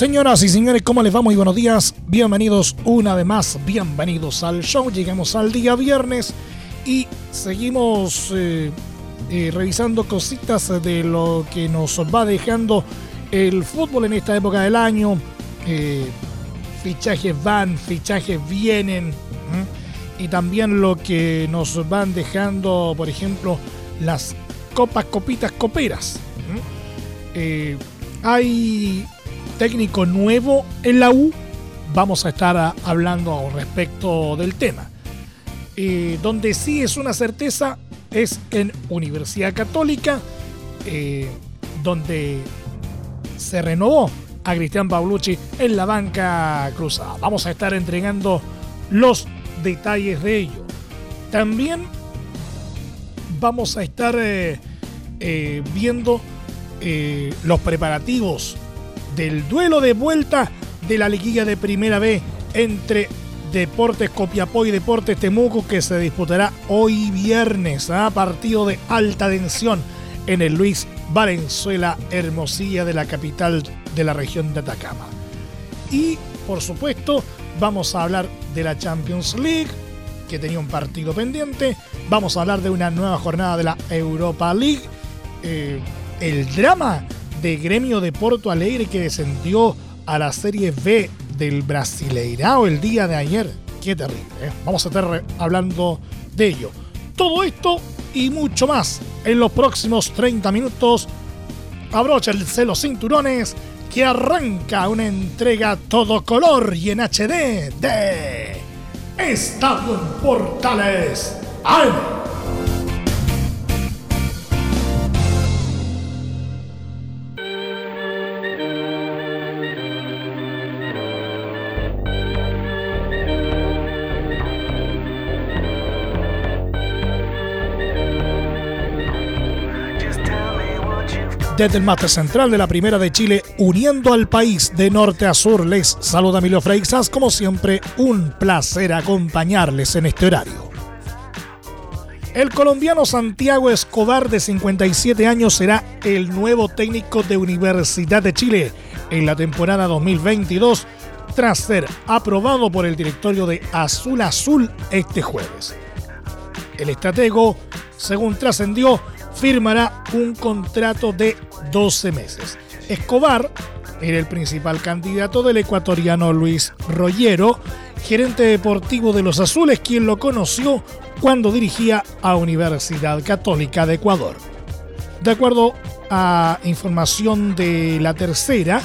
Señoras y señores, ¿cómo les va? Muy buenos días. Bienvenidos una vez más. Bienvenidos al show. Llegamos al día viernes y seguimos eh, eh, revisando cositas de lo que nos va dejando el fútbol en esta época del año. Eh, fichajes van, fichajes vienen. Y también lo que nos van dejando, por ejemplo, las copas, copitas, coperas. hay técnico nuevo en la U, vamos a estar hablando respecto del tema. Eh, donde sí es una certeza es en Universidad Católica, eh, donde se renovó a Cristian Paulucci en la banca cruzada. Vamos a estar entregando los detalles de ello. También vamos a estar eh, viendo los preparativos del duelo de vuelta de la liguilla de Primera B entre Deportes Copiapó y Deportes Temuco que se disputará hoy viernes a partido de alta tensión en el Luis Valenzuela Hermosilla de la capital de la región de Atacama. Y por supuesto vamos a hablar de la Champions League que tenía un partido pendiente. Vamos a hablar de una nueva jornada de la Europa League. Eh, el drama de Gremio de Porto Alegre que descendió a la Serie B del Brasileirao el día de ayer. Qué terrible, ¿eh? Vamos a estar hablando de ello. Todo esto y mucho más en los próximos 30 minutos. Abrocha el celo cinturones que arranca una entrega todo color y en HD de Estadio en Portales Desde el mate central de la Primera de Chile, uniendo al país de norte a sur, les saluda Emilio Freixas. Como siempre, un placer acompañarles en este horario. El colombiano Santiago Escobar, de 57 años, será el nuevo técnico de Universidad de Chile en la temporada 2022, tras ser aprobado por el directorio de Azul Azul este jueves. El estratego, según trascendió, firmará un contrato de 12 meses. Escobar era el principal candidato del ecuatoriano Luis Rollero, gerente deportivo de los Azules, quien lo conoció cuando dirigía a Universidad Católica de Ecuador. De acuerdo a información de la tercera,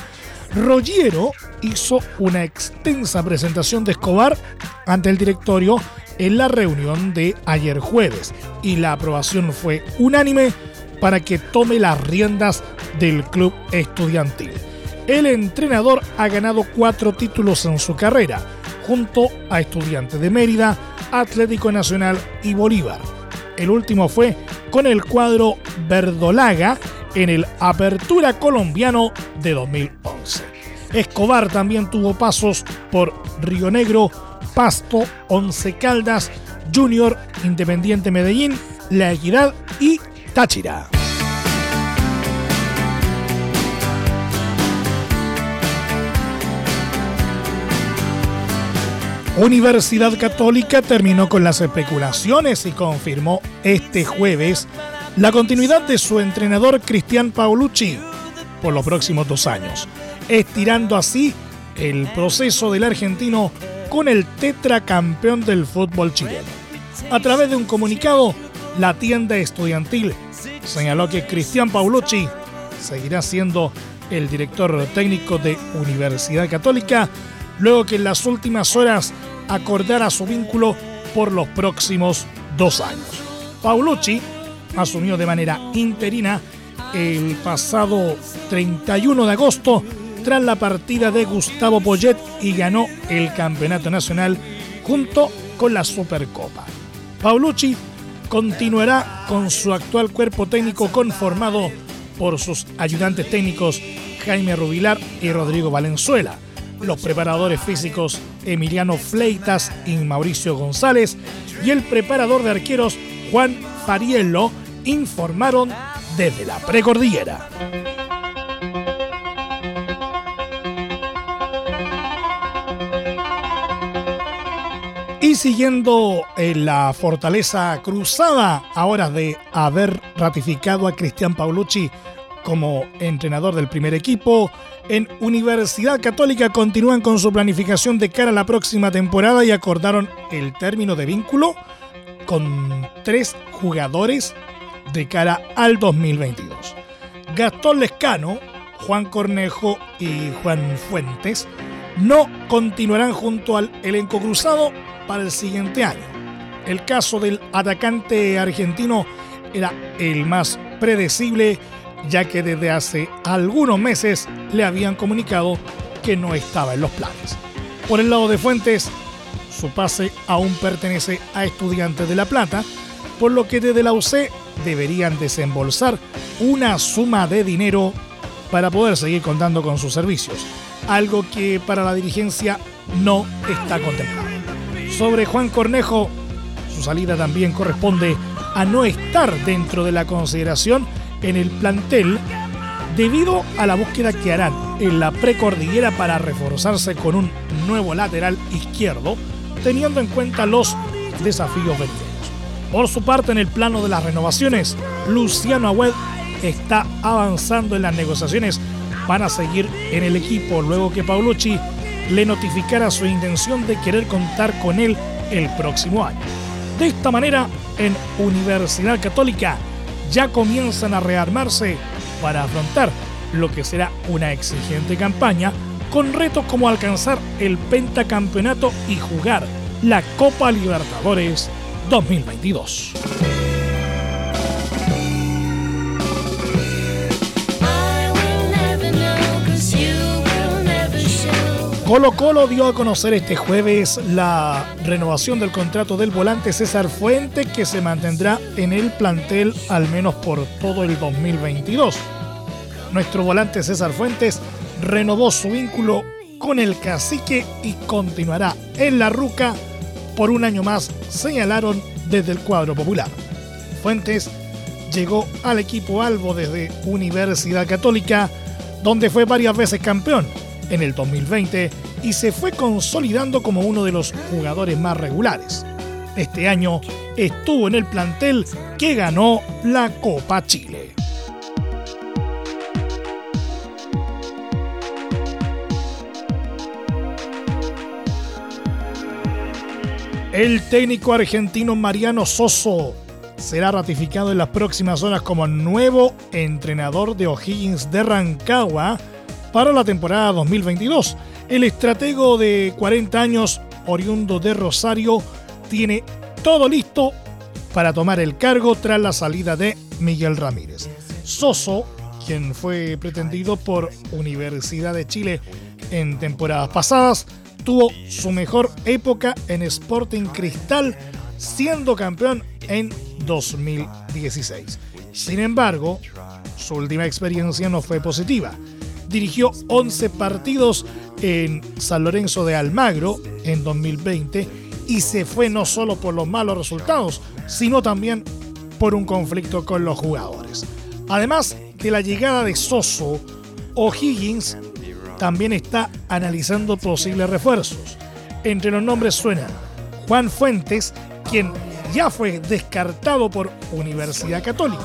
Rollero hizo una extensa presentación de Escobar ante el directorio en la reunión de ayer jueves y la aprobación fue unánime para que tome las riendas del club estudiantil. El entrenador ha ganado cuatro títulos en su carrera, junto a Estudiantes de Mérida, Atlético Nacional y Bolívar. El último fue con el cuadro Verdolaga en el Apertura Colombiano de 2011. Escobar también tuvo pasos por Río Negro, Pasto, Once Caldas, Junior, Independiente Medellín, La Equidad y Táchira. Universidad Católica terminó con las especulaciones y confirmó este jueves la continuidad de su entrenador Cristian Paolucci por los próximos dos años, estirando así el proceso del argentino con el tetracampeón del fútbol chileno. A través de un comunicado, la tienda estudiantil señaló que Cristian Paulucci seguirá siendo el director técnico de Universidad Católica, luego que en las últimas horas acordara su vínculo por los próximos dos años. Paulucci asumió de manera interina el pasado 31 de agosto tras la partida de Gustavo Poyet y ganó el campeonato nacional junto con la Supercopa. Paulucci continuará con su actual cuerpo técnico conformado por sus ayudantes técnicos Jaime Rubilar y Rodrigo Valenzuela, los preparadores físicos Emiliano Fleitas y Mauricio González y el preparador de arqueros Juan Fariello informaron desde la precordillera. Y siguiendo en la fortaleza cruzada, ahora de haber ratificado a Cristian Paulucci como entrenador del primer equipo, en Universidad Católica continúan con su planificación de cara a la próxima temporada y acordaron el término de vínculo con tres jugadores de cara al 2022. Gastón Lescano, Juan Cornejo y Juan Fuentes no continuarán junto al elenco cruzado para el siguiente año. El caso del atacante argentino era el más predecible, ya que desde hace algunos meses le habían comunicado que no estaba en los planes. Por el lado de Fuentes, su pase aún pertenece a Estudiantes de La Plata, por lo que desde la UC deberían desembolsar una suma de dinero para poder seguir contando con sus servicios, algo que para la dirigencia no está contemplado. Sobre Juan Cornejo, su salida también corresponde a no estar dentro de la consideración en el plantel debido a la búsqueda que harán en la precordillera para reforzarse con un nuevo lateral izquierdo, teniendo en cuenta los desafíos venideros. Por su parte, en el plano de las renovaciones, Luciano Agüed está avanzando en las negociaciones para seguir en el equipo luego que Paulucci le notificara su intención de querer contar con él el próximo año. De esta manera, en Universidad Católica ya comienzan a rearmarse para afrontar lo que será una exigente campaña con retos como alcanzar el pentacampeonato y jugar la Copa Libertadores 2022. Colo Colo dio a conocer este jueves la renovación del contrato del volante César Fuente que se mantendrá en el plantel al menos por todo el 2022. Nuestro volante César Fuentes renovó su vínculo con el cacique y continuará en la ruca por un año más, señalaron desde el cuadro popular. Fuentes llegó al equipo Albo desde Universidad Católica, donde fue varias veces campeón en el 2020 y se fue consolidando como uno de los jugadores más regulares. Este año estuvo en el plantel que ganó la Copa Chile. El técnico argentino Mariano Soso será ratificado en las próximas horas como nuevo entrenador de O'Higgins de Rancagua para la temporada 2022. El estratego de 40 años, oriundo de Rosario, tiene todo listo para tomar el cargo tras la salida de Miguel Ramírez. Soso, quien fue pretendido por Universidad de Chile en temporadas pasadas, tuvo su mejor época en Sporting Cristal, siendo campeón en 2016. Sin embargo, su última experiencia no fue positiva dirigió 11 partidos en San Lorenzo de Almagro en 2020 y se fue no solo por los malos resultados, sino también por un conflicto con los jugadores. Además de la llegada de Soso, O'Higgins también está analizando posibles refuerzos. Entre los nombres suenan Juan Fuentes, quien ya fue descartado por Universidad Católica,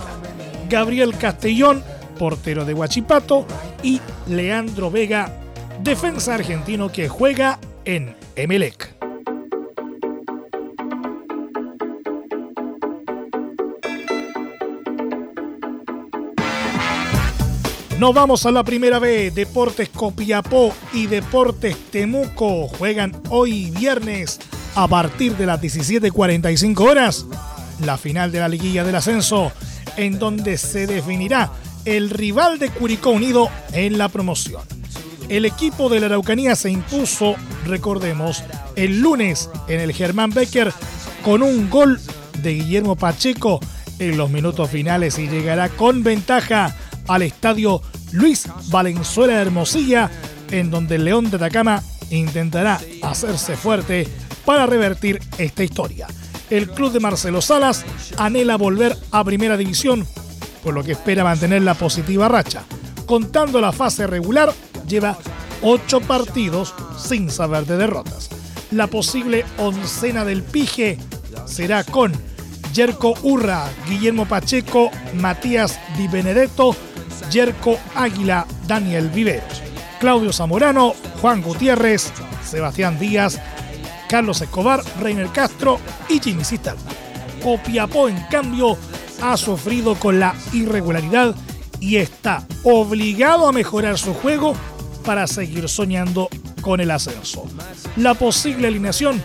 Gabriel Castellón, portero de Huachipato, y Leandro Vega, defensa argentino que juega en Emelec. Nos vamos a la primera vez. Deportes Copiapó y Deportes Temuco juegan hoy viernes a partir de las 17.45 horas la final de la liguilla del ascenso en donde se definirá el rival de Curicó Unido en la promoción. El equipo de la Araucanía se impuso, recordemos, el lunes en el Germán Becker con un gol de Guillermo Pacheco en los minutos finales y llegará con ventaja al estadio Luis Valenzuela de Hermosilla, en donde el León de Atacama intentará hacerse fuerte para revertir esta historia. El club de Marcelo Salas anhela volver a primera división, por lo que espera mantener la positiva racha. Contando la fase regular, lleva ocho partidos sin saber de derrotas. La posible oncena del Pije será con Yerko Urra, Guillermo Pacheco, Matías Di Benedetto, Yerko Águila, Daniel Viveros, Claudio Zamorano, Juan Gutiérrez, Sebastián Díaz, Carlos Escobar, Reiner Castro y Jimmy Cisterna. Copiapó, en cambio, ha sufrido con la irregularidad y está obligado a mejorar su juego para seguir soñando con el ascenso. La posible alineación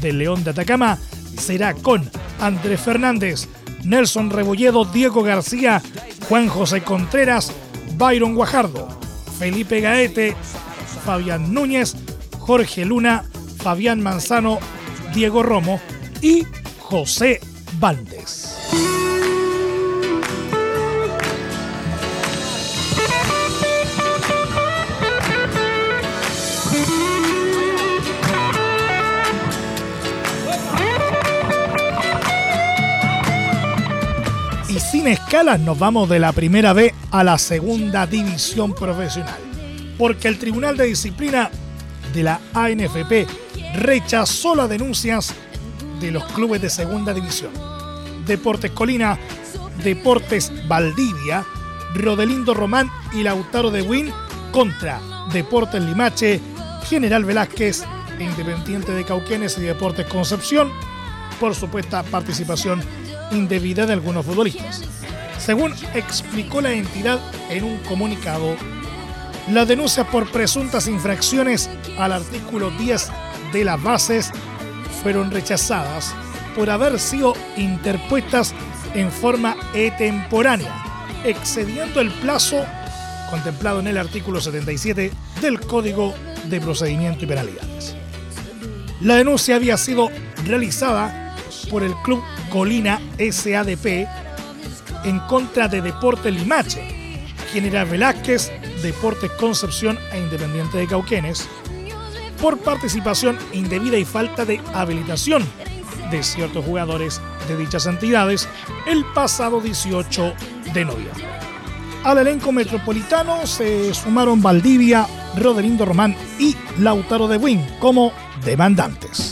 del León de Atacama será con Andrés Fernández, Nelson Rebolledo, Diego García, Juan José Contreras, Byron Guajardo, Felipe Gaete, Fabián Núñez, Jorge Luna, Fabián Manzano, Diego Romo y José Valdes. Sin escalas nos vamos de la primera B a la segunda división profesional. Porque el Tribunal de Disciplina de la ANFP rechazó las denuncias de los clubes de segunda división. Deportes Colina, Deportes Valdivia, Rodelindo Román y Lautaro de Win contra Deportes Limache, General Velázquez, Independiente de Cauquenes y Deportes Concepción, por supuesta participación indebida de algunos futbolistas. Según explicó la entidad en un comunicado, las denuncias por presuntas infracciones al artículo 10 de las bases fueron rechazadas por haber sido interpuestas en forma extemporánea, excediendo el plazo contemplado en el artículo 77 del Código de Procedimiento y Penalidades. La denuncia había sido realizada por el Club Colina SADP en contra de Deportes Limache, General Velázquez, Deportes Concepción e Independiente de Cauquenes, por participación indebida y falta de habilitación de ciertos jugadores de dichas entidades el pasado 18 de noviembre. Al elenco metropolitano se sumaron Valdivia, Roderindo Román y Lautaro de Win como demandantes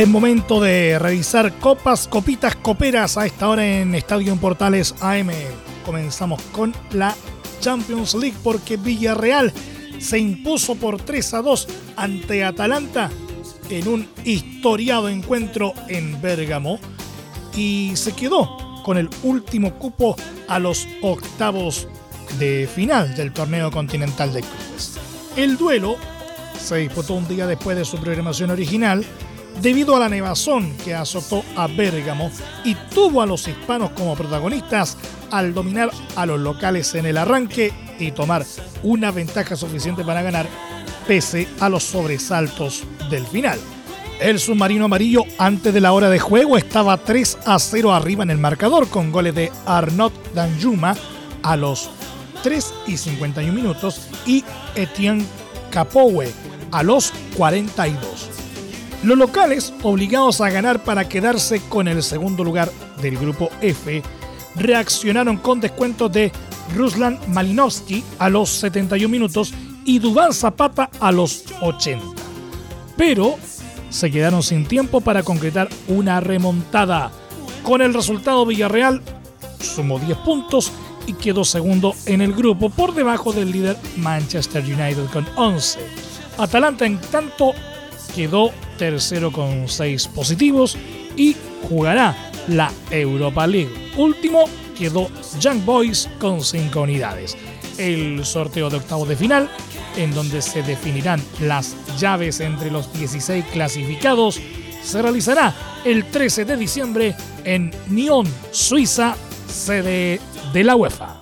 Es momento de revisar copas, copitas, coperas a esta hora en Estadio Portales AM. Comenzamos con la Champions League porque Villarreal se impuso por 3 a 2 ante Atalanta en un historiado encuentro en Bérgamo y se quedó con el último cupo a los octavos de final del torneo continental de clubes. El duelo se disputó un día después de su programación original debido a la nevazón que azotó a Bérgamo y tuvo a los hispanos como protagonistas al dominar a los locales en el arranque y tomar una ventaja suficiente para ganar pese a los sobresaltos del final. El submarino amarillo antes de la hora de juego estaba 3 a 0 arriba en el marcador con goles de Arnaud Danjuma a los 3 y 51 minutos y Etienne Capoue a los 42. Los locales, obligados a ganar para quedarse con el segundo lugar del grupo F, reaccionaron con descuentos de Ruslan Malinowski a los 71 minutos y Dubán Zapata a los 80. Pero se quedaron sin tiempo para concretar una remontada. Con el resultado Villarreal sumó 10 puntos y quedó segundo en el grupo por debajo del líder Manchester United con 11. Atalanta en tanto quedó tercero con seis positivos y jugará la Europa League. Último quedó Young Boys con cinco unidades. El sorteo de octavos de final, en donde se definirán las llaves entre los 16 clasificados, se realizará el 13 de diciembre en Nyon, Suiza, sede de la UEFA.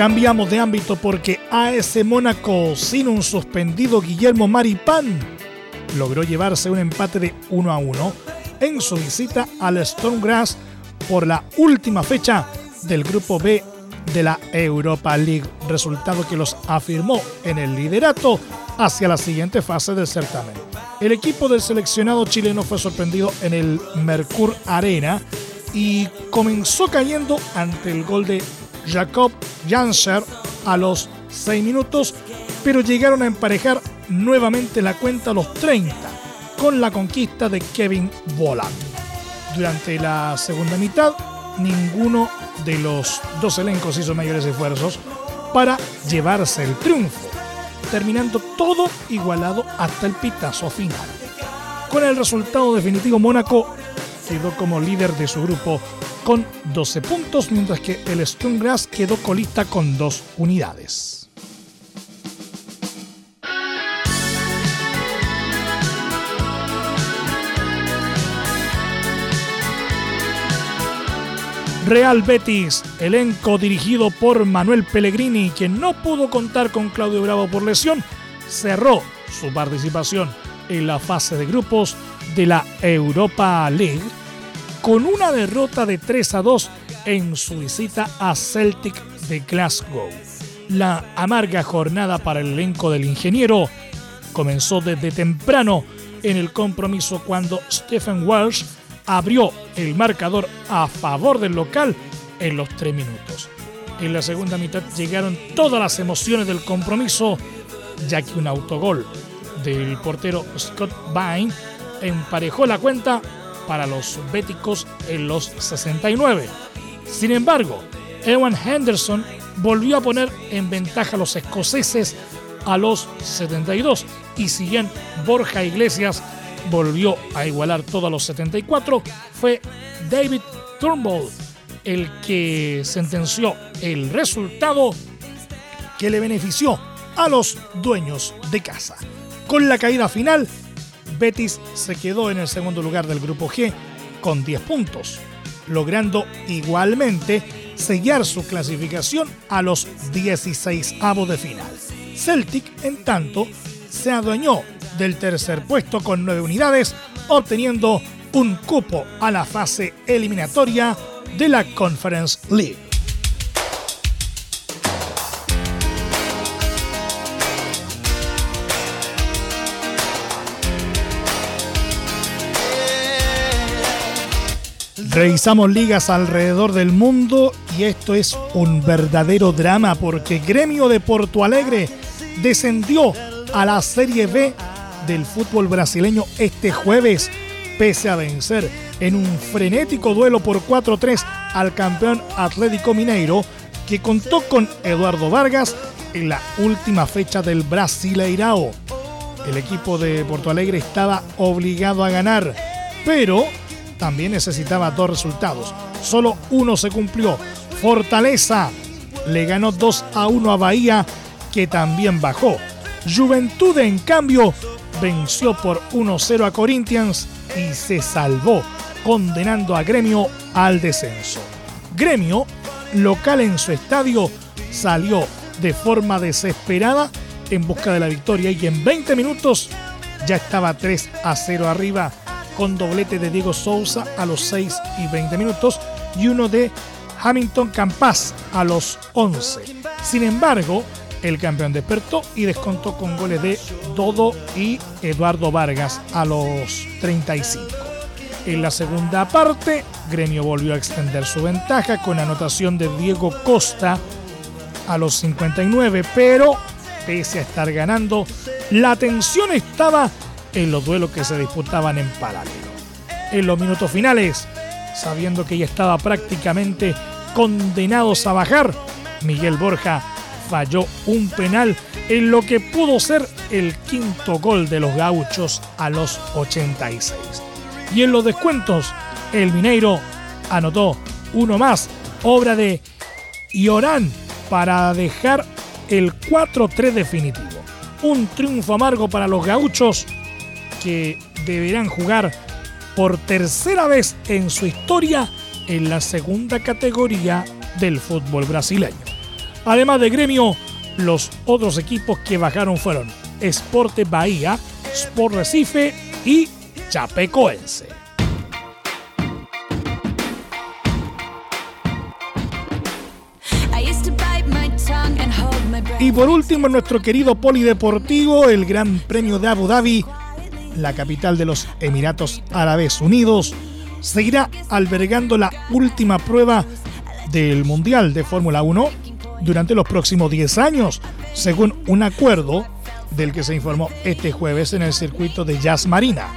Cambiamos de ámbito porque AS Mónaco, sin un suspendido Guillermo Maripán, logró llevarse un empate de 1 a 1 en su visita al Stonegrass por la última fecha del Grupo B de la Europa League, resultado que los afirmó en el liderato hacia la siguiente fase del certamen. El equipo del seleccionado chileno fue sorprendido en el Mercur Arena y comenzó cayendo ante el gol de Jacob Janser a los 6 minutos, pero llegaron a emparejar nuevamente la cuenta a los 30 con la conquista de Kevin Volland. Durante la segunda mitad, ninguno de los dos elencos hizo mayores esfuerzos para llevarse el triunfo, terminando todo igualado hasta el pitazo final. Con el resultado definitivo, Mónaco quedó como líder de su grupo con 12 puntos, mientras que el Sturmgrass quedó colista con 2 unidades. Real Betis, elenco dirigido por Manuel Pellegrini, quien no pudo contar con Claudio Bravo por lesión, cerró su participación en la fase de grupos de la Europa League con una derrota de 3 a 2 en su visita a Celtic de Glasgow. La amarga jornada para el elenco del ingeniero comenzó desde temprano en el compromiso cuando Stephen Walsh abrió el marcador a favor del local en los 3 minutos. En la segunda mitad llegaron todas las emociones del compromiso, ya que un autogol del portero Scott Vine emparejó la cuenta para los béticos en los 69. Sin embargo, Ewan Henderson volvió a poner en ventaja a los escoceses a los 72 y si bien Borja Iglesias volvió a igualar todos los 74, fue David Turnbull el que sentenció el resultado que le benefició a los dueños de casa. Con la caída final, Betis se quedó en el segundo lugar del grupo G con 10 puntos, logrando igualmente sellar su clasificación a los 16 avos de final. Celtic, en tanto, se adueñó del tercer puesto con 9 unidades, obteniendo un cupo a la fase eliminatoria de la Conference League. Revisamos ligas alrededor del mundo y esto es un verdadero drama porque Gremio de Porto Alegre descendió a la Serie B del fútbol brasileño este jueves, pese a vencer en un frenético duelo por 4-3 al campeón Atlético Mineiro, que contó con Eduardo Vargas en la última fecha del Brasileirao. El equipo de Porto Alegre estaba obligado a ganar, pero también necesitaba dos resultados. Solo uno se cumplió. Fortaleza le ganó 2 a 1 a Bahía, que también bajó. Juventud, en cambio, venció por 1-0 a Corinthians y se salvó, condenando a Gremio al descenso. Gremio, local en su estadio, salió de forma desesperada en busca de la victoria y en 20 minutos ya estaba 3 a 0 arriba con doblete de Diego Souza a los 6 y 20 minutos y uno de Hamilton Campas a los 11. Sin embargo, el campeón despertó y descontó con goles de Dodo y Eduardo Vargas a los 35. En la segunda parte, Gremio volvió a extender su ventaja con anotación de Diego Costa a los 59, pero pese a estar ganando, la tensión estaba en los duelos que se disputaban en paralelo. En los minutos finales sabiendo que ya estaba prácticamente condenados a bajar, Miguel Borja falló un penal en lo que pudo ser el quinto gol de los gauchos a los 86. Y en los descuentos, el Mineiro anotó uno más, obra de Iorán, para dejar el 4-3 definitivo. Un triunfo amargo para los gauchos que deberán jugar por tercera vez en su historia en la segunda categoría del fútbol brasileño. Además de gremio, los otros equipos que bajaron fueron Esporte Bahía, Sport Recife y Chapecoense. Y por último, nuestro querido polideportivo, el Gran Premio de Abu Dhabi, la capital de los Emiratos Árabes Unidos, seguirá albergando la última prueba del Mundial de Fórmula 1 durante los próximos 10 años, según un acuerdo del que se informó este jueves en el circuito de Jazz Marina.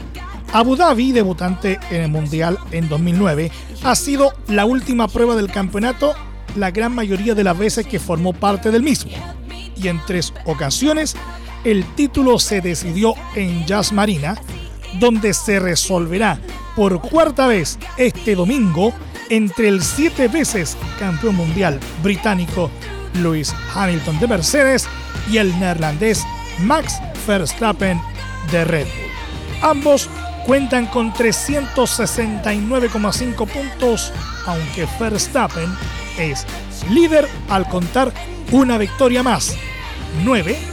Abu Dhabi, debutante en el Mundial en 2009, ha sido la última prueba del campeonato la gran mayoría de las veces que formó parte del mismo. Y en tres ocasiones el título se decidió en Jazz Marina, donde se resolverá por cuarta vez este domingo entre el siete veces campeón mundial británico Lewis Hamilton de Mercedes y el neerlandés Max Verstappen de Red Bull. Ambos cuentan con 369,5 puntos, aunque Verstappen es líder al contar una victoria más, 9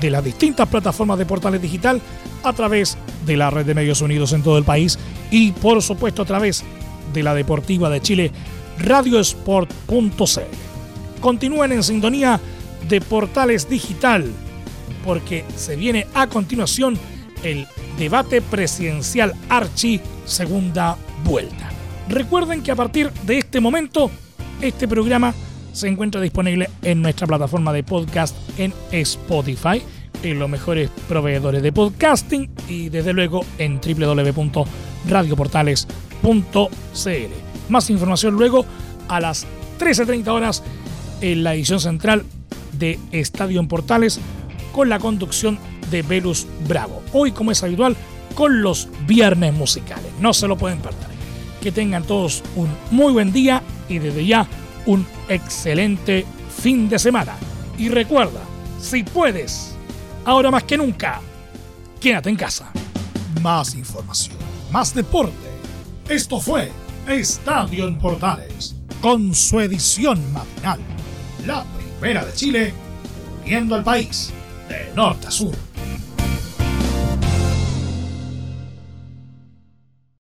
de las distintas plataformas de Portales Digital, a través de la red de medios unidos en todo el país y, por supuesto, a través de la Deportiva de Chile radiosport.cl. Continúen en sintonía de Portales Digital, porque se viene a continuación el debate presidencial Archi segunda vuelta. Recuerden que a partir de este momento, este programa se encuentra disponible en nuestra plataforma de podcast en Spotify, en los mejores proveedores de podcasting y desde luego en www.radioportales.cl. Más información luego a las 13.30 horas en la edición central de Estadio en Portales con la conducción de Velus Bravo. Hoy, como es habitual, con los viernes musicales. No se lo pueden perder. Que tengan todos un muy buen día y desde ya un excelente fin de semana. Y recuerda, si puedes, ahora más que nunca, quédate en casa. Más información, más deporte. Esto fue Estadio en Portales, con su edición matinal. La primera de Chile, viendo al país de norte a sur.